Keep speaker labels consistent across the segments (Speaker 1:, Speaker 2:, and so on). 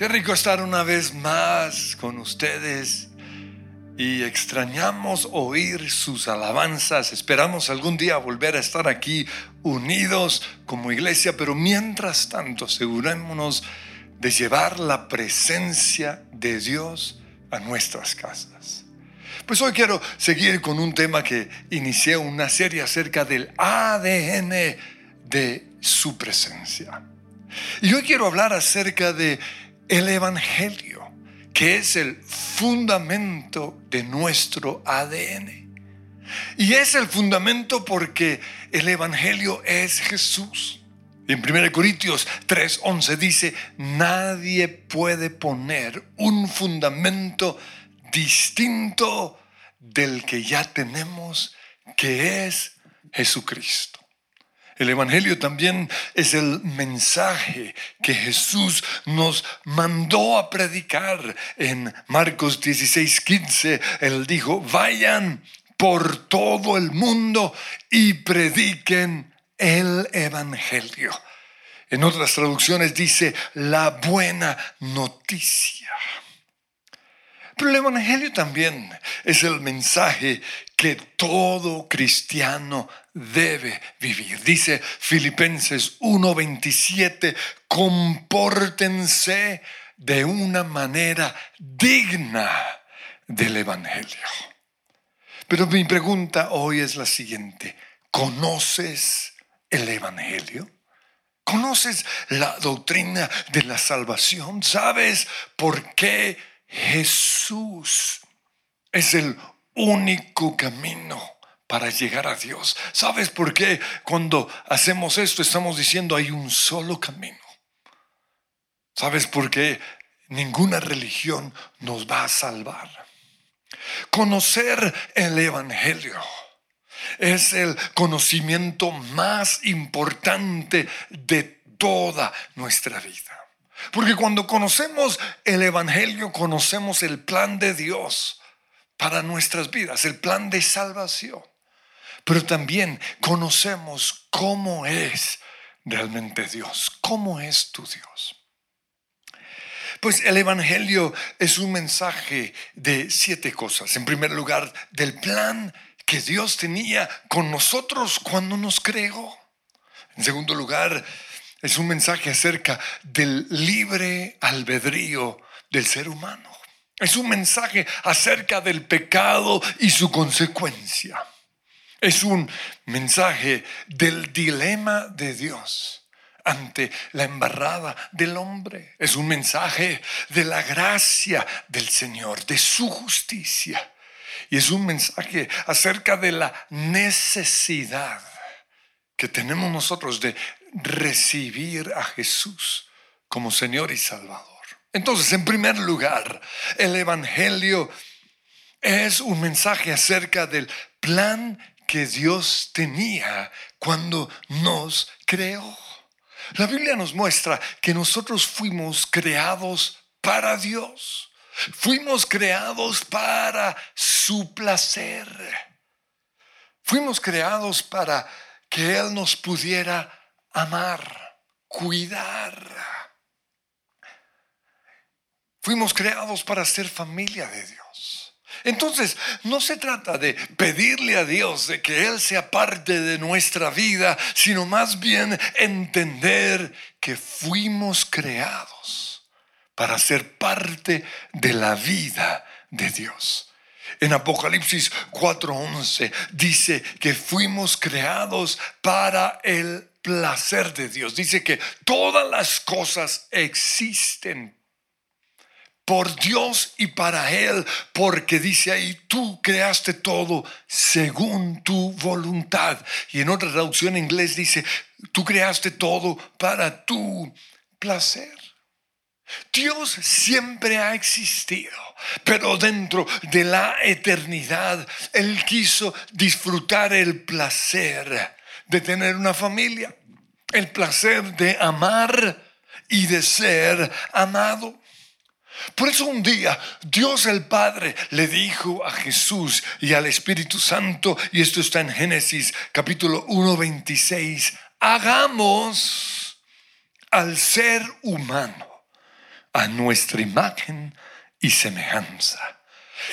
Speaker 1: Qué rico estar una vez más con ustedes y extrañamos oír sus alabanzas. Esperamos algún día volver a estar aquí unidos como iglesia, pero mientras tanto asegurémonos de llevar la presencia de Dios a nuestras casas. Pues hoy quiero seguir con un tema que inicié una serie acerca del ADN de su presencia. Y hoy quiero hablar acerca de el Evangelio, que es el fundamento de nuestro ADN. Y es el fundamento porque el Evangelio es Jesús. En 1 Corintios 3:11 dice, nadie puede poner un fundamento distinto del que ya tenemos, que es Jesucristo. El Evangelio también es el mensaje que Jesús nos mandó a predicar. En Marcos 16, 15, Él dijo, vayan por todo el mundo y prediquen el Evangelio. En otras traducciones dice la buena noticia. Pero el Evangelio también es el mensaje que todo cristiano debe vivir. Dice Filipenses 1:27, compórtense de una manera digna del Evangelio. Pero mi pregunta hoy es la siguiente, ¿conoces el Evangelio? ¿Conoces la doctrina de la salvación? ¿Sabes por qué Jesús es el único camino? para llegar a Dios. ¿Sabes por qué cuando hacemos esto estamos diciendo hay un solo camino? ¿Sabes por qué ninguna religión nos va a salvar? Conocer el Evangelio es el conocimiento más importante de toda nuestra vida. Porque cuando conocemos el Evangelio, conocemos el plan de Dios para nuestras vidas, el plan de salvación pero también conocemos cómo es realmente Dios, cómo es tu Dios. Pues el Evangelio es un mensaje de siete cosas. En primer lugar, del plan que Dios tenía con nosotros cuando nos creó. En segundo lugar, es un mensaje acerca del libre albedrío del ser humano. Es un mensaje acerca del pecado y su consecuencia. Es un mensaje del dilema de Dios ante la embarrada del hombre. Es un mensaje de la gracia del Señor, de su justicia. Y es un mensaje acerca de la necesidad que tenemos nosotros de recibir a Jesús como Señor y Salvador. Entonces, en primer lugar, el Evangelio es un mensaje acerca del plan que Dios tenía cuando nos creó. La Biblia nos muestra que nosotros fuimos creados para Dios. Fuimos creados para su placer. Fuimos creados para que Él nos pudiera amar, cuidar. Fuimos creados para ser familia de Dios. Entonces, no se trata de pedirle a Dios de que Él sea parte de nuestra vida, sino más bien entender que fuimos creados para ser parte de la vida de Dios. En Apocalipsis 4:11 dice que fuimos creados para el placer de Dios. Dice que todas las cosas existen por Dios y para Él, porque dice ahí, tú creaste todo según tu voluntad. Y en otra traducción en inglés dice, tú creaste todo para tu placer. Dios siempre ha existido, pero dentro de la eternidad, Él quiso disfrutar el placer de tener una familia, el placer de amar y de ser amado. Por eso un día Dios el Padre le dijo a Jesús y al Espíritu Santo, y esto está en Génesis capítulo 1, 26, hagamos al ser humano a nuestra imagen y semejanza.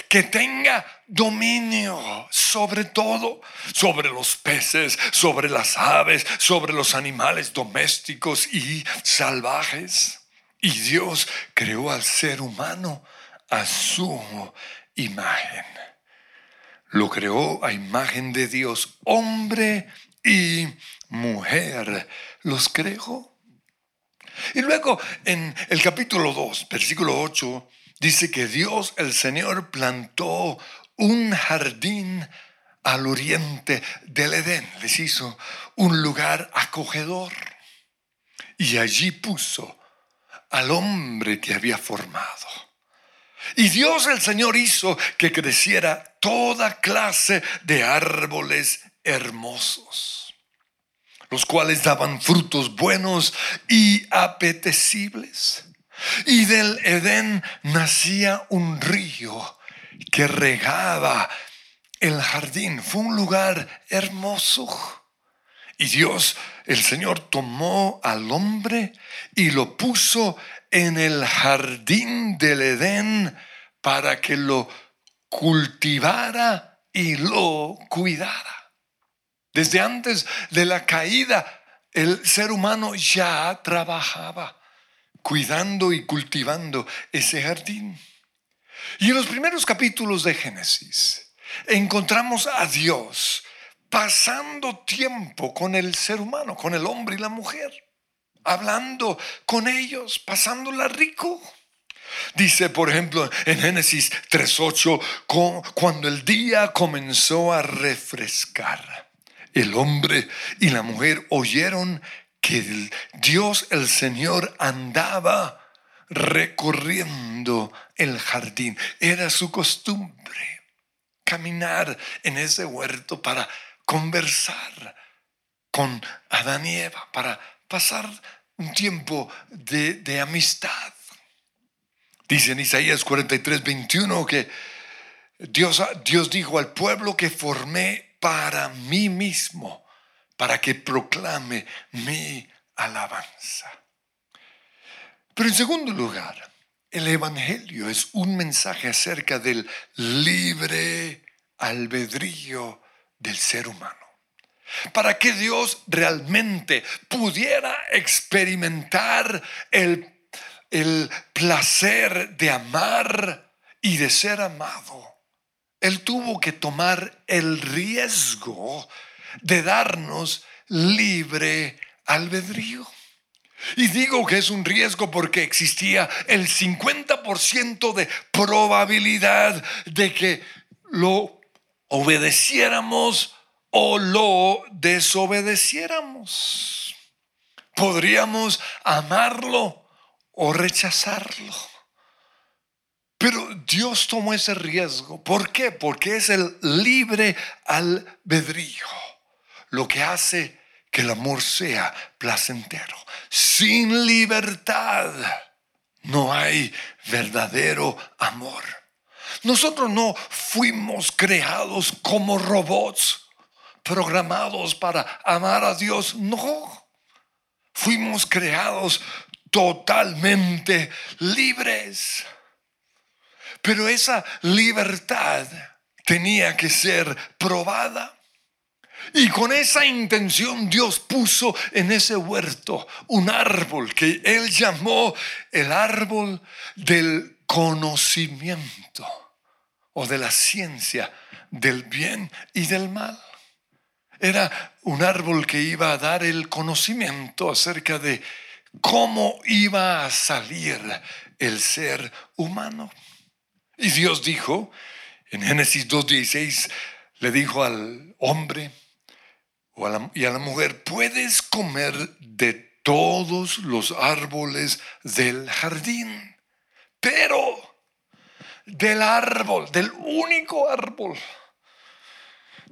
Speaker 1: Que tenga dominio sobre todo, sobre los peces, sobre las aves, sobre los animales domésticos y salvajes. Y Dios creó al ser humano a su imagen. Lo creó a imagen de Dios, hombre y mujer. Los creó. Y luego en el capítulo 2, versículo 8, dice que Dios el Señor plantó un jardín al oriente del Edén. Les hizo un lugar acogedor. Y allí puso al hombre que había formado. Y Dios el Señor hizo que creciera toda clase de árboles hermosos, los cuales daban frutos buenos y apetecibles. Y del Edén nacía un río que regaba el jardín. Fue un lugar hermoso. Y Dios, el Señor, tomó al hombre y lo puso en el jardín del Edén para que lo cultivara y lo cuidara. Desde antes de la caída, el ser humano ya trabajaba cuidando y cultivando ese jardín. Y en los primeros capítulos de Génesis encontramos a Dios pasando tiempo con el ser humano, con el hombre y la mujer, hablando con ellos, pasándola rico. Dice, por ejemplo, en Génesis 3.8, cuando el día comenzó a refrescar, el hombre y la mujer oyeron que Dios el Señor andaba recorriendo el jardín. Era su costumbre caminar en ese huerto para conversar con Adán y Eva, para pasar un tiempo de, de amistad. Dice en Isaías 43, 21 que Dios, Dios dijo al pueblo que formé para mí mismo para que proclame mi alabanza. Pero en segundo lugar, el Evangelio es un mensaje acerca del libre albedrío del ser humano. Para que Dios realmente pudiera experimentar el, el placer de amar y de ser amado, Él tuvo que tomar el riesgo de darnos libre albedrío. Y digo que es un riesgo porque existía el 50% de probabilidad de que lo obedeciéramos o lo desobedeciéramos. Podríamos amarlo o rechazarlo. Pero Dios tomó ese riesgo. ¿Por qué? Porque es el libre albedrío lo que hace que el amor sea placentero. Sin libertad no hay verdadero amor. Nosotros no fuimos creados como robots programados para amar a Dios. No. Fuimos creados totalmente libres. Pero esa libertad tenía que ser probada. Y con esa intención Dios puso en ese huerto un árbol que Él llamó el árbol del conocimiento o de la ciencia del bien y del mal. Era un árbol que iba a dar el conocimiento acerca de cómo iba a salir el ser humano. Y Dios dijo, en Génesis 2.16, le dijo al hombre, y a la mujer, puedes comer de todos los árboles del jardín, pero del árbol, del único árbol,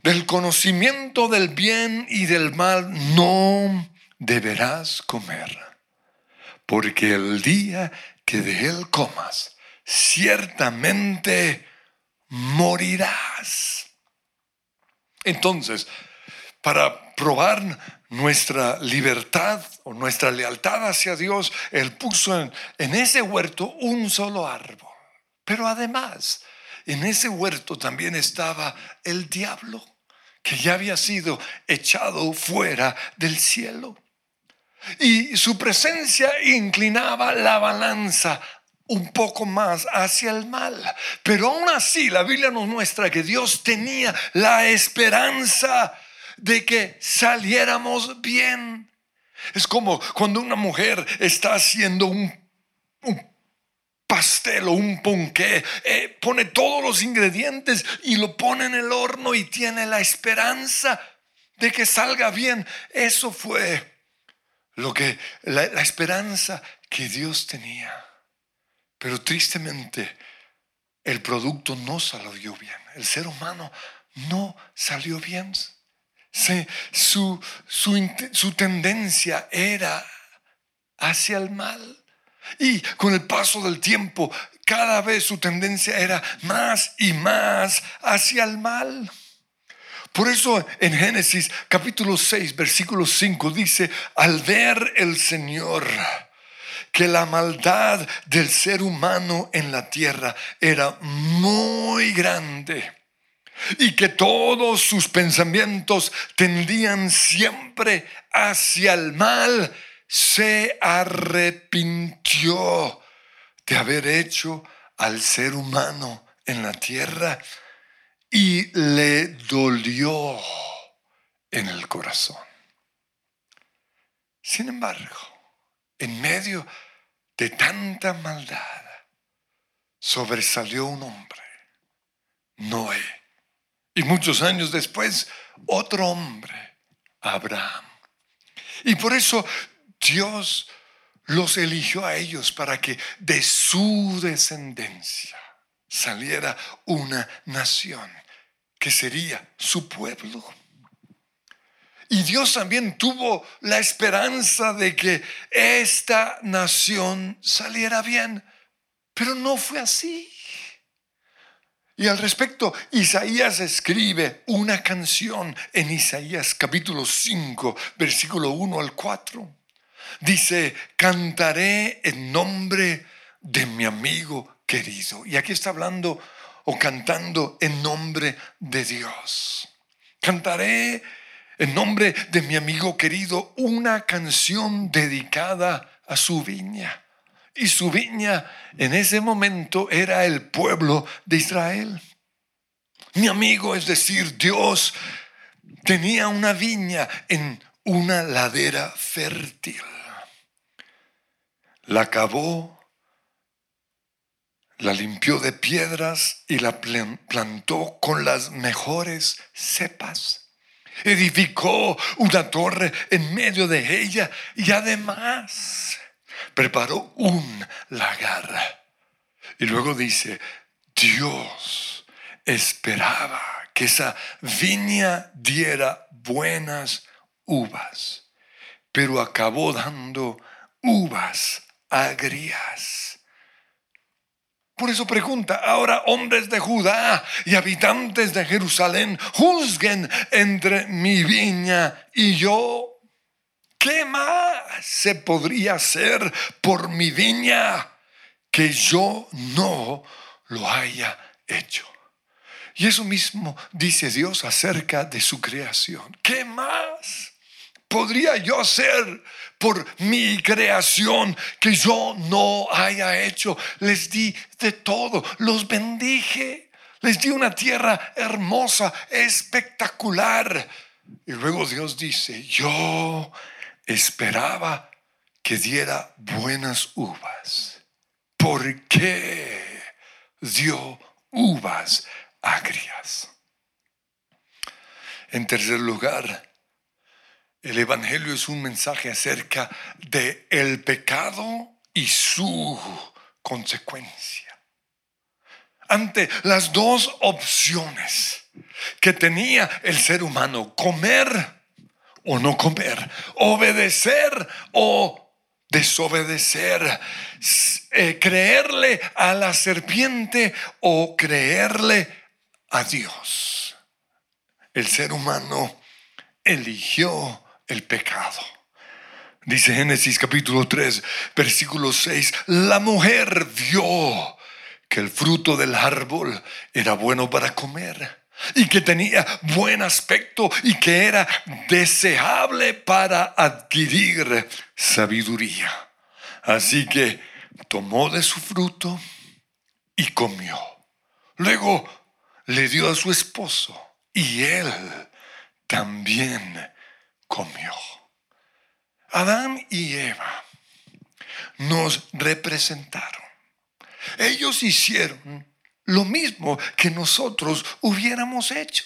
Speaker 1: del conocimiento del bien y del mal, no deberás comer, porque el día que de él comas, ciertamente morirás. Entonces, para probar nuestra libertad o nuestra lealtad hacia Dios, Él puso en, ese huerto un solo árbol. Pero además, en ese huerto también estaba el diablo, que ya había sido echado fuera del cielo. Y su presencia inclinaba la balanza un poco más hacia el mal. Pero aún así la Biblia nos muestra que Dios tenía la esperanza de que saliéramos bien. Es como cuando una mujer está haciendo un, pastel o un ponqué, eh, pone todos los ingredientes y lo pone en el horno y tiene la esperanza de que salga bien. Eso fue lo que la esperanza que Dios tenía. Pero tristemente el producto no salió bien. El ser humano no salió bien. Su, su tendencia era hacia el mal. Y con el paso del tiempo, cada vez su tendencia era más y más hacia el mal. Por eso en Génesis capítulo 6, versículo 5 dice, al ver el Señor que la maldad del ser humano en la tierra era muy grande y que todos sus pensamientos tendían siempre hacia el mal, se arrepintió de haber hecho al ser humano en la tierra y le dolió en el corazón. Sin embargo, en medio de tanta maldad, sobresalió un hombre, Noé. Y muchos años después, otro hombre, Abraham. Y por eso Dios los eligió a ellos para que de su descendencia saliera una nación que sería su pueblo. Y Dios también tuvo la esperanza de que esta nación saliera bien, pero no fue así. Y al respecto, Isaías escribe una canción en Isaías capítulo 5, versículo 1 al 4. Dice, cantaré en nombre de mi amigo querido. Y aquí está hablando o cantando en nombre de Dios. Cantaré en nombre de mi amigo querido, una canción dedicada a su viña. Y su viña en ese momento era el pueblo de Israel. Mi amigo, es decir, Dios, tenía una viña en una ladera fértil. La cavó, la limpió de piedras y la plantó con las mejores cepas edificó una torre en medio de ella y además preparó un lagar. Y luego dice, Dios esperaba que esa viña diera buenas uvas, pero acabó dando uvas agrias. Por eso pregunta, ahora hombres de Judá y habitantes de Jerusalén, juzguen entre mi viña y yo. ¿Qué más se podría hacer por mi viña que yo no lo haya hecho? Y eso mismo dice Dios acerca de su creación. ¿Qué más podría yo hacer por mi creación que yo no haya hecho. Les di de todo, los bendije, les di una tierra hermosa, espectacular. Y luego Dios dice, yo esperaba que diera buenas uvas. ¿Por qué dio uvas agrias? En tercer lugar, el Evangelio es un mensaje acerca de el pecado y su consecuencia. Ante las dos opciones que tenía el ser humano, comer o no comer, obedecer o desobedecer, eh, creerle a la serpiente o creerle a Dios. El ser humano eligió el pecado. Dice Génesis capítulo 3, versículo 6, la mujer vio que el fruto del árbol era bueno para comer y que tenía buen aspecto y que era deseable para adquirir sabiduría. Así que tomó de su fruto y comió. Luego le dio a su esposo y él también comió. Adán y Eva nos representaron. Ellos hicieron lo mismo que nosotros hubiéramos hecho.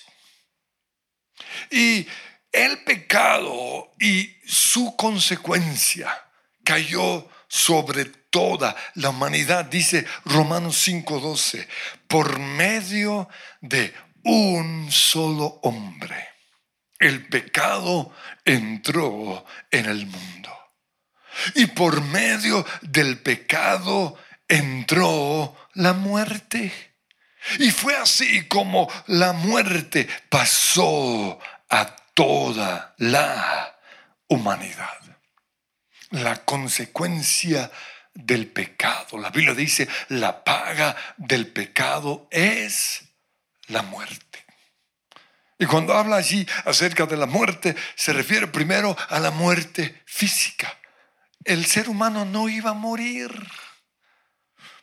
Speaker 1: Y el pecado y su consecuencia cayó sobre toda la humanidad, dice Romanos 5:12, por medio de un solo hombre. El pecado entró en el mundo. Y por medio del pecado entró la muerte. Y fue así como la muerte pasó a toda la humanidad. La consecuencia del pecado. La Biblia dice, la paga del pecado es la muerte. Y cuando habla allí acerca de la muerte, se refiere primero a la muerte física. El ser humano no iba a morir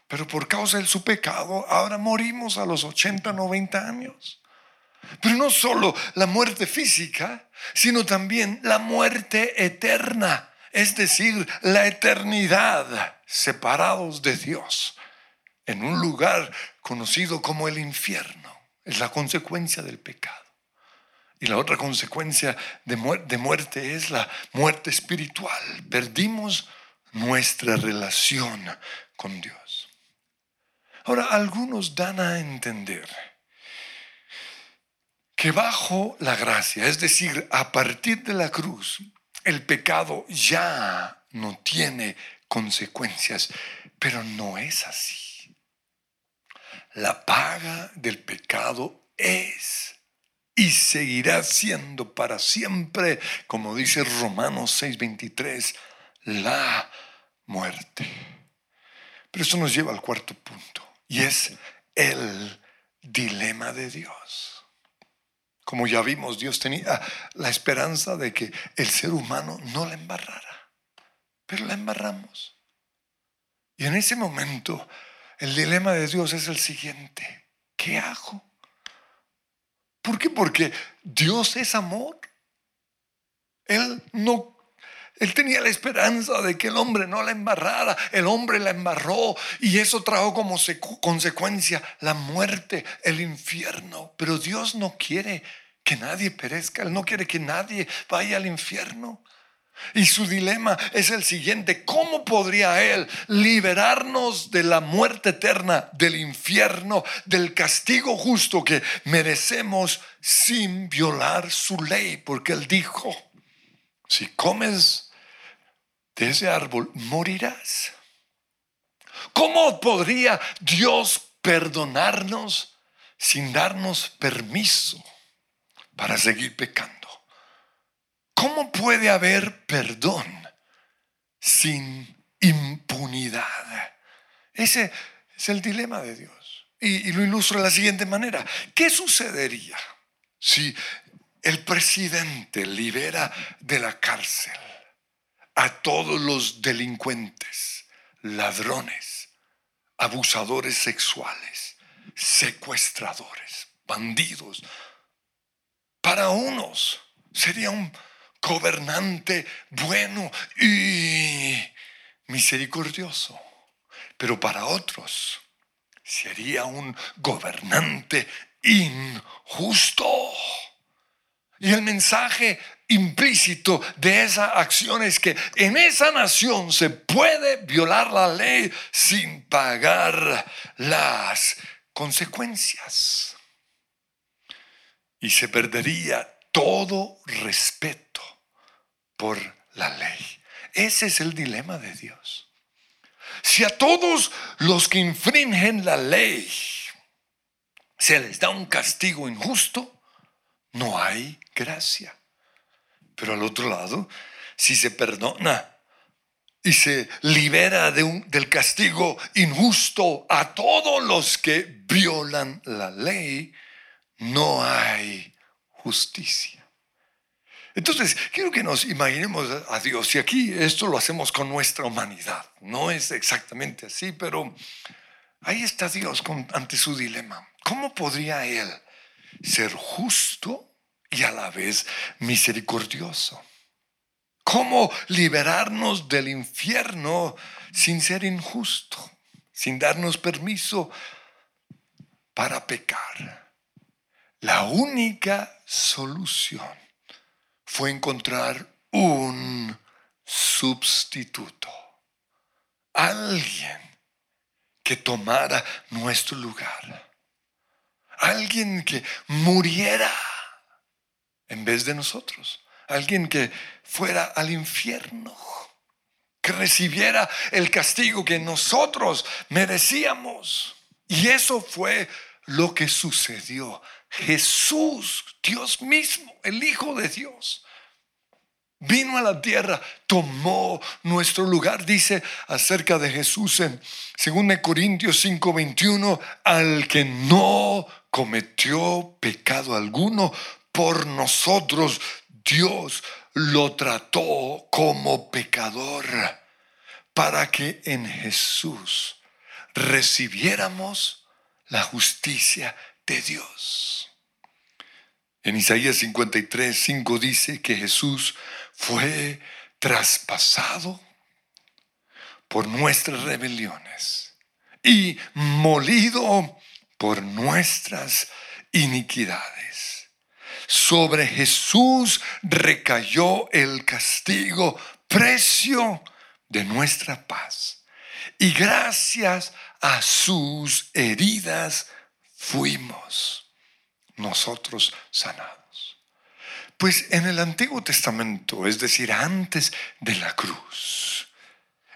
Speaker 1: pero por causa de su pecado, ahora morimos a los 80, 90 años. Pero no solo la muerte física, sino también la muerte eterna, es decir, la eternidad separados de Dios en un lugar conocido como el infierno. Es la consecuencia del pecado. Y la otra consecuencia de, muerte es la muerte espiritual. Perdimos nuestra relación con Dios. Ahora, algunos dan a entender que bajo la gracia, es decir, a partir de la cruz, el pecado ya no tiene consecuencias, pero no es así. La paga del pecado es y seguirá siendo para siempre, como dice Romanos 6:23, la muerte. Pero eso nos lleva al cuarto punto. Y es el dilema de Dios. Como ya vimos, Dios tenía la esperanza de que el ser humano no la embarrara, pero la embarramos. Y en ese momento, el dilema de Dios es el siguiente. ¿Qué hago? ¿Por qué? Porque Dios es amor. Él no él tenía la esperanza de que el hombre no la embarrara. El hombre la embarró y eso trajo como consecuencia la muerte, el infierno. Pero Dios no quiere que nadie perezca. Él no quiere que nadie vaya al infierno. Y su dilema es el siguiente. ¿Cómo podría Él liberarnos de la muerte eterna, del infierno, del castigo justo que merecemos sin violar su ley? Porque Él dijo, si comes de ese árbol morirás. ¿Cómo podría Dios perdonarnos sin darnos permiso para seguir pecando? ¿Cómo puede haber perdón sin impunidad? Ese es el dilema de Dios. Y, lo ilustro de la siguiente manera. ¿Qué sucedería si el presidente libera de la cárcel a todos los delincuentes, ladrones, abusadores sexuales, secuestradores, bandidos. Para unos sería un gobernante bueno y misericordioso, pero para otros sería un gobernante injusto. Y el mensaje implícito de esa acción es que en esa nación se puede violar la ley sin pagar las consecuencias. Y se perdería todo respeto por la ley. Ese es el dilema de Dios. Si a todos los que infringen la ley se les da un castigo injusto, no hay gracia. Pero al otro lado, si se perdona y se libera del castigo injusto a todos los que violan la ley, no hay justicia. Entonces, quiero que nos imaginemos a Dios, y aquí esto lo hacemos con nuestra humanidad, no es exactamente así, pero ahí está Dios ante su dilema. ¿Cómo podría Él ser justo y a la vez misericordioso? ¿Cómo liberarnos del infierno sin ser injusto, sin darnos permiso para pecar? La única solución fue encontrar un sustituto, alguien que tomara nuestro lugar, alguien que muriera en vez de nosotros, alguien que fuera al infierno, que recibiera el castigo que nosotros merecíamos. Y eso fue lo que sucedió. Jesús, Dios mismo, el Hijo de Dios, vino a la tierra, tomó nuestro lugar. Dice acerca de Jesús en 2 Corintios 5:21, al que no cometió pecado alguno, por nosotros Dios lo trató como pecador para que en Jesús recibiéramos la justicia de Dios. En Isaías 53, 5 dice que Jesús fue traspasado por nuestras rebeliones y molido por nuestras iniquidades. Sobre Jesús recayó el castigo, precio de nuestra paz. Y gracias a sus heridas fuimos nosotros sanados. Pues en el Antiguo Testamento, es decir, antes de la cruz,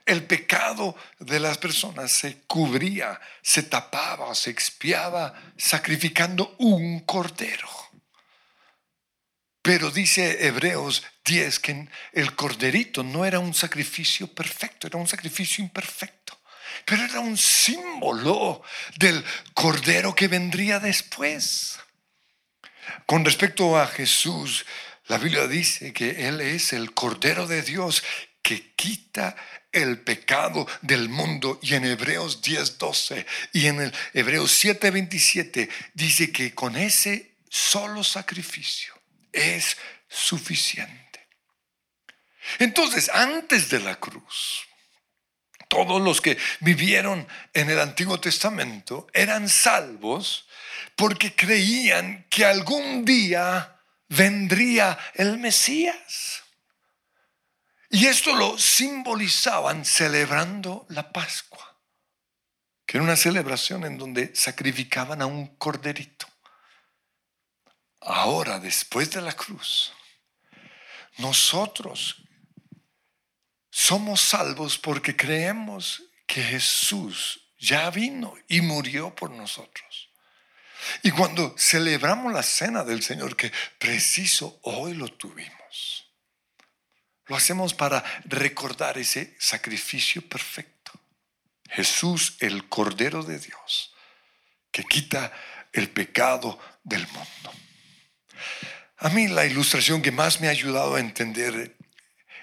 Speaker 1: el pecado de las personas se cubría, se tapaba, se expiaba sacrificando un cordero. Pero dice Hebreos 10 que el corderito no era un sacrificio perfecto, era un sacrificio imperfecto pero era un símbolo del cordero que vendría después. Con respecto a Jesús, la Biblia dice que Él es el cordero de Dios que quita el pecado del mundo. Y en Hebreos 10:12 y en el Hebreos 7:27 dice que con ese solo sacrificio es suficiente. Entonces, antes de la cruz, todos los que vivieron en el Antiguo Testamento eran salvos porque creían que algún día vendría el Mesías. Y esto lo simbolizaban celebrando la Pascua, que era una celebración en donde sacrificaban a un corderito. Ahora, después de la cruz, nosotros somos salvos porque creemos que Jesús ya vino y murió por nosotros. Y cuando celebramos la cena del Señor, que preciso hoy lo tuvimos, lo hacemos para recordar ese sacrificio perfecto. Jesús, el Cordero de Dios, que quita el pecado del mundo. A mí la ilustración que más me ha ayudado a entender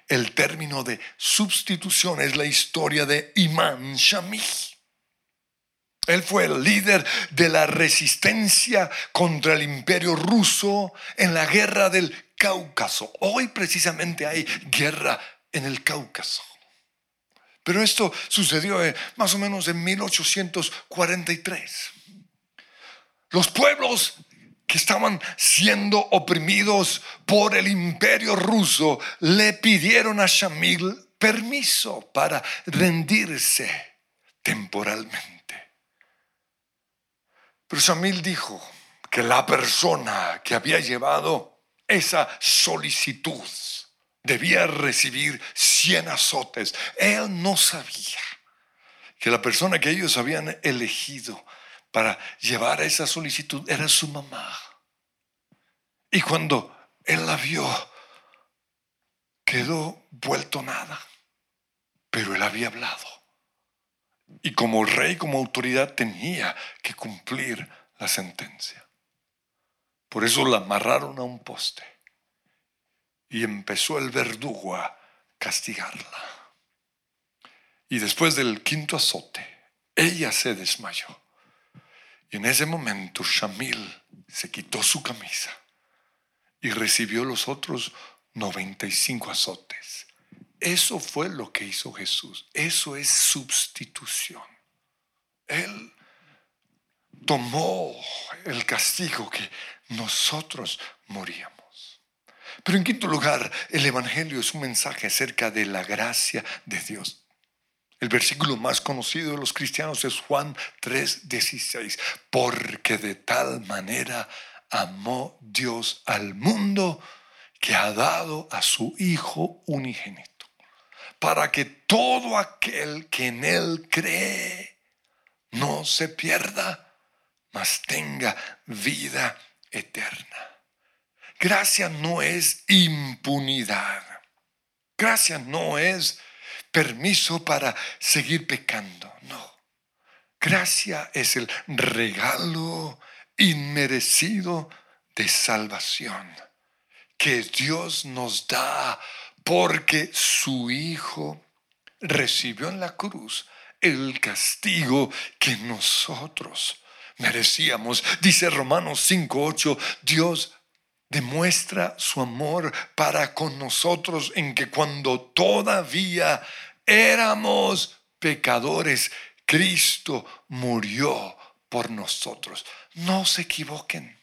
Speaker 1: el término de sustitución es la historia de Imán Shamih. Él fue el líder de la resistencia contra el imperio ruso en la guerra del Cáucaso. Hoy precisamente hay guerra en el Cáucaso. Pero esto sucedió más o menos en 1843. Los pueblos que estaban siendo oprimidos por el imperio ruso, le pidieron a Shamil permiso para rendirse temporalmente. Pero Shamil dijo que la persona que había llevado esa solicitud debía recibir 100 azotes. Él no sabía que la persona que ellos habían elegido para llevar esa solicitud era su mamá. Y cuando él la vio, quedó vuelto nada. Pero él había hablado. Y como rey, como autoridad, tenía que cumplir la sentencia. Por eso la amarraron a un poste. Y empezó el verdugo a castigarla. Y después del quinto azote, ella se desmayó. Y en ese momento Shamil se quitó su camisa y recibió los otros 95 azotes. Eso fue lo que hizo Jesús. Eso es sustitución. Él tomó el castigo que nosotros moríamos. Pero en quinto lugar, el Evangelio es un mensaje acerca de la gracia de Dios. El versículo más conocido de los cristianos es Juan 3:16, porque de tal manera amó Dios al mundo que ha dado a su Hijo unigénito, para que todo aquel que en Él cree no se pierda, mas tenga vida eterna. Gracia no es impunidad. Gracia no es permiso para seguir pecando. No. Gracia es el regalo inmerecido de salvación que Dios nos da porque su Hijo recibió en la cruz el castigo que nosotros merecíamos. Dice Romanos 5:8, Dios demuestra su amor para con nosotros en que cuando todavía éramos pecadores, Cristo murió por nosotros. No se equivoquen.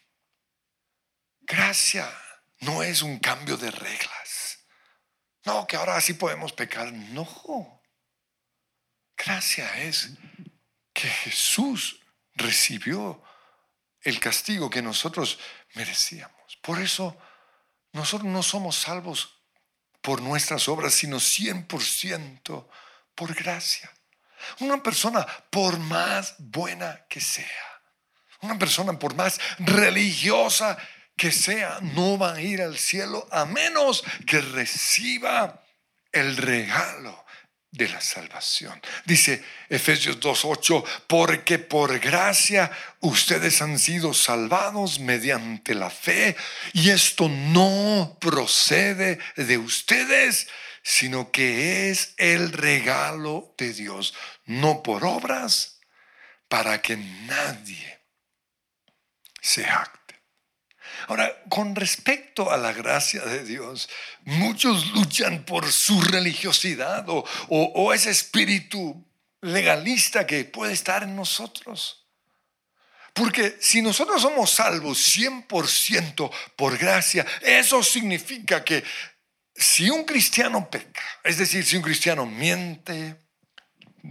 Speaker 1: Gracia no es un cambio de reglas. No, que ahora sí podemos pecar. No. Gracia es que Jesús recibió el castigo que nosotros merecíamos. Por eso nosotros no somos salvos por nuestras obras, sino 100% por gracia. Una persona, por más buena que sea, una persona, por más religiosa que sea, no va a ir al cielo a menos que reciba el regalo de la salvación. Dice Efesios 2.8, porque por gracia ustedes han sido salvados mediante la fe y esto no procede de ustedes, sino que es el regalo de Dios, no por obras, para que nadie se jacte. Ahora, con respecto a la gracia de Dios, muchos luchan por su religiosidad o, ese espíritu legalista que puede estar en nosotros. Porque si nosotros somos salvos 100% por gracia, eso significa que si un cristiano peca, es decir, si un cristiano miente,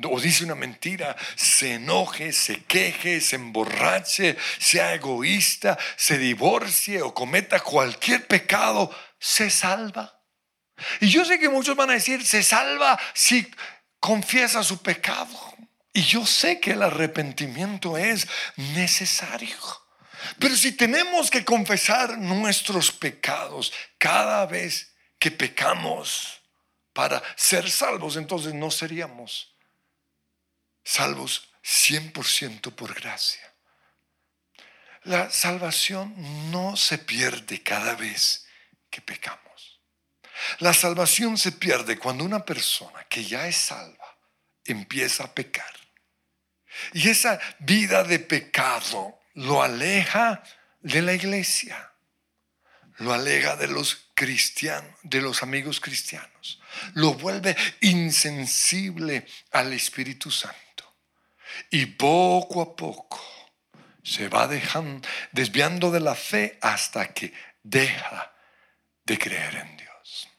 Speaker 1: o dice una mentira, se enoje, se queje, se emborrache, sea egoísta, se divorcie o cometa cualquier pecado, se salva. Y yo sé que muchos van a decir, se salva si confiesa su pecado. Y yo sé que el arrepentimiento es necesario. Pero si tenemos que confesar nuestros pecados cada vez que pecamos para ser salvos, entonces no seríamos salvos 100% por gracia. La salvación no se pierde cada vez que pecamos. La salvación se pierde cuando una persona que ya es salva empieza a pecar. Y esa vida de pecado lo aleja de la iglesia, lo aleja de los cristianos, de los amigos cristianos, lo vuelve insensible al Espíritu Santo. Y poco a poco se va dejando, desviando de la fe hasta que deja de creer en Dios.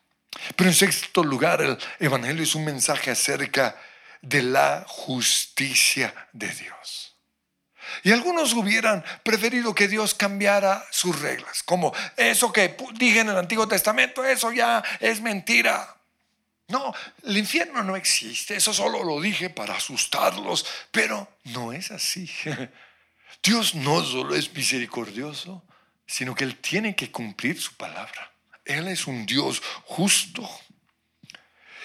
Speaker 1: Pero en sexto lugar, el Evangelio es un mensaje acerca de la justicia de Dios. Y algunos hubieran preferido que Dios cambiara sus reglas, como eso que dije en el Antiguo Testamento, eso ya es mentira. No, el infierno no existe, eso solo lo dije para asustarlos, pero no es así. Dios no solo es misericordioso, sino que Él tiene que cumplir su palabra. Él es un Dios justo.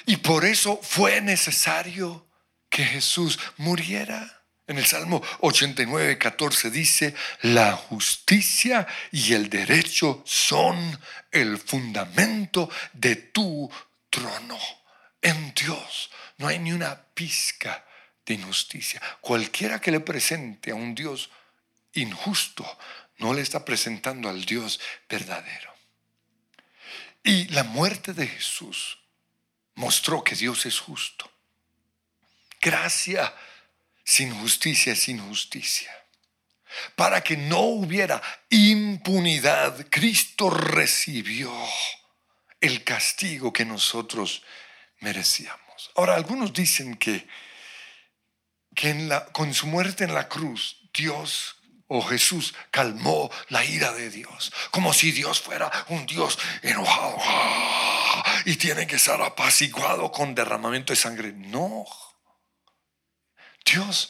Speaker 1: Y por eso fue necesario que Jesús muriera. En el Salmo 89, 14 dice, la justicia y el derecho son el fundamento de tu trono. En Dios no hay ni una pizca de injusticia. Cualquiera que le presente a un Dios injusto, no le está presentando al Dios verdadero. Y la muerte de Jesús mostró que Dios es justo. Gracia sin justicia es injusticia. Para que no hubiera impunidad, Cristo recibió el castigo que nosotros merecíamos. Ahora, algunos dicen que, que con su muerte en la cruz, Dios o Jesús calmó la ira de Dios, como si Dios fuera un Dios enojado y tiene que ser apaciguado con derramamiento de sangre. No, Dios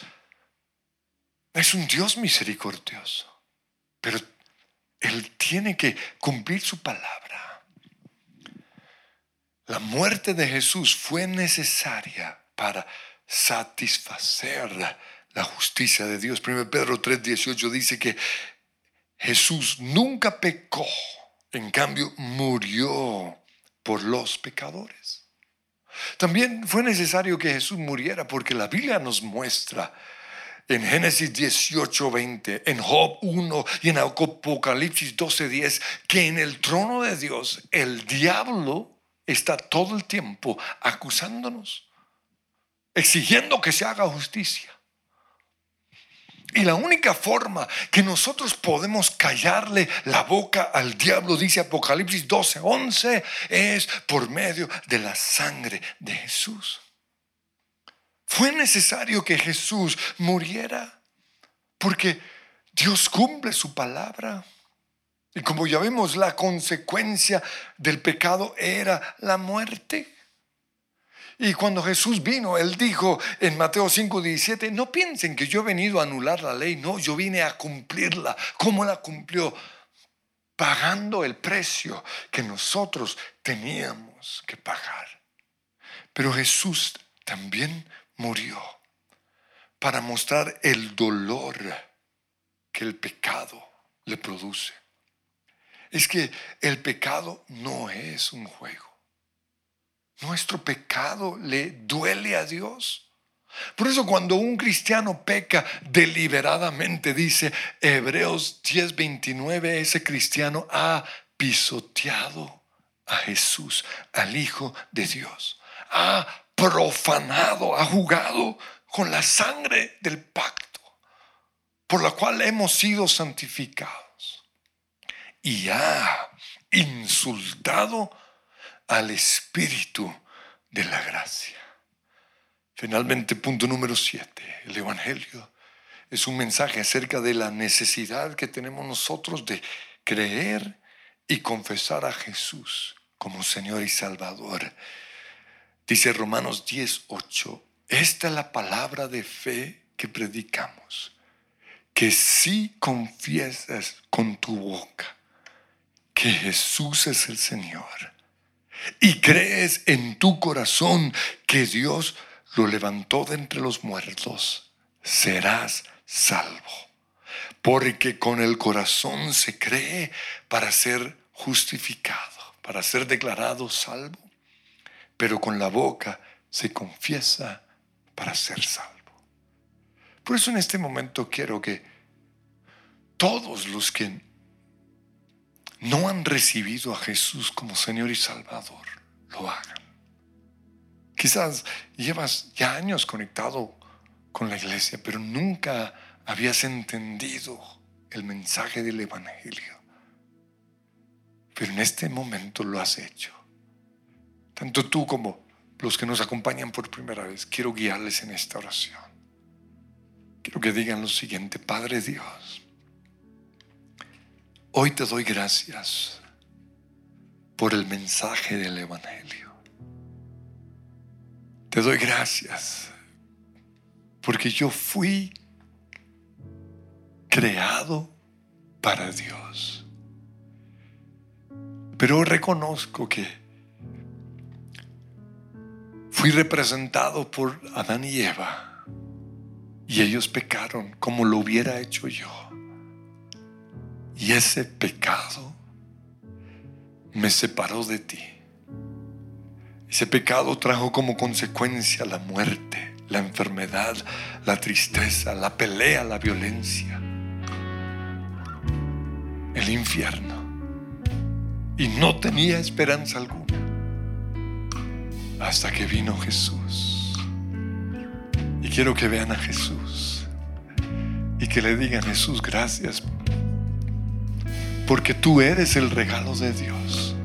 Speaker 1: es un Dios misericordioso, pero Él tiene que cumplir su palabra. La muerte de Jesús fue necesaria para satisfacer la justicia de Dios. 1 Pedro 3:18 dice que Jesús nunca pecó, en cambio murió por los pecadores. También fue necesario que Jesús muriera porque la Biblia nos muestra en Génesis 18, 20, en Job 1 y en Apocalipsis 12, 10, que en el trono de Dios el diablo está todo el tiempo acusándonos, exigiendo que se haga justicia. Y la única forma que nosotros podemos callarle la boca al diablo, dice Apocalipsis 12, 11, es por medio de la sangre de Jesús. Fue necesario que Jesús muriera porque Dios cumple su palabra. Y como ya vemos, la consecuencia del pecado era la muerte. Y cuando Jesús vino, Él dijo en Mateo 5, 17, no piensen que yo he venido a anular la ley, no, yo vine a cumplirla. ¿Cómo la cumplió? Pagando el precio que nosotros teníamos que pagar. Pero Jesús también murió para mostrar el dolor que el pecado le produce. Es que el pecado no es un juego. Nuestro pecado le duele a Dios. Por eso cuando un cristiano peca deliberadamente, dice Hebreos 10:29, ese cristiano ha pisoteado a Jesús, al Hijo de Dios. Ha profanado, ha jugado con la sangre del pacto por la cual hemos sido santificados. Y ha insultado al Espíritu de la gracia. Finalmente, punto número siete, el Evangelio es un mensaje acerca de la necesidad que tenemos nosotros de creer y confesar a Jesús como Señor y Salvador. Dice Romanos 10:8, esta es la palabra de fe que predicamos, que si confiesas con tu boca que Jesús es el Señor y crees en tu corazón que Dios lo levantó de entre los muertos, serás salvo. Porque con el corazón se cree para ser justificado, para ser declarado salvo, pero con la boca se confiesa para ser salvo. Por eso en este momento quiero que todos los que no han recibido a Jesús como Señor y Salvador, lo hagan. Quizás llevas ya años conectado con la iglesia, pero nunca habías entendido el mensaje del Evangelio. Pero en este momento lo has hecho. Tanto tú como los que nos acompañan por primera vez, quiero guiarles en esta oración. Quiero que digan lo siguiente, Padre Dios, Hoy te doy gracias por el mensaje del Evangelio. Te doy gracias porque yo fui creado para Dios. Pero reconozco que fui representado por Adán y Eva. Y ellos pecaron como lo hubiera hecho yo. Y ese pecado me separó de ti. Ese pecado trajo como consecuencia la muerte, la enfermedad, la tristeza, la pelea, la violencia, el infierno. Y no tenía esperanza alguna hasta que vino Jesús. Y quiero que vean a Jesús y que le digan Jesús, gracias porque tú eres el regalo de Dios.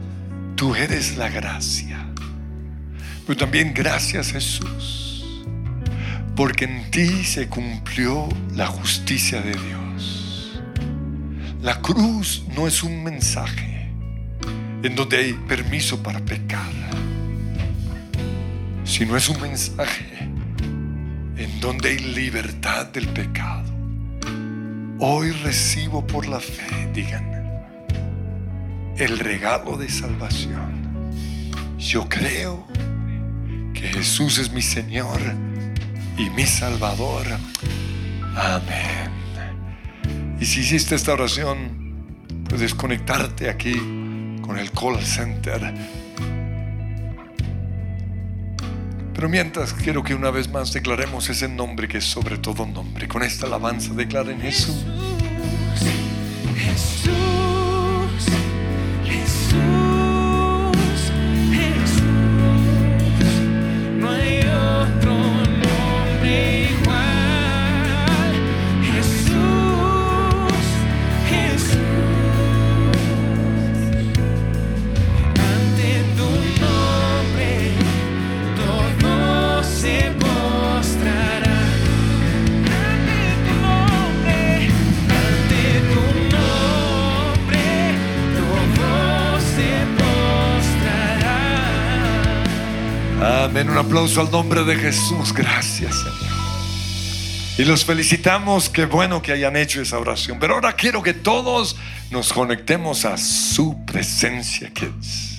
Speaker 1: Tú eres la gracia. Pero también gracias Jesús. Porque en ti se cumplió la justicia de Dios. La cruz no es un mensaje en donde hay permiso para pecar. Sino es un mensaje en donde hay libertad del pecado. Hoy recibo por la fe, digan, el regalo de salvación. Yo creo que Jesús es mi Señor y mi Salvador. Amén. Y si hiciste esta oración, puedes conectarte aquí con el call center. Pero mientras quiero que una vez más declaremos ese nombre que es sobre todo nombre. Con esta alabanza declaren Jesús. Jesús. Den un aplauso al nombre de Jesús. Gracias, Señor. Y los felicitamos. Qué bueno que hayan hecho esa oración. Pero ahora quiero que todos nos conectemos a su presencia, kids.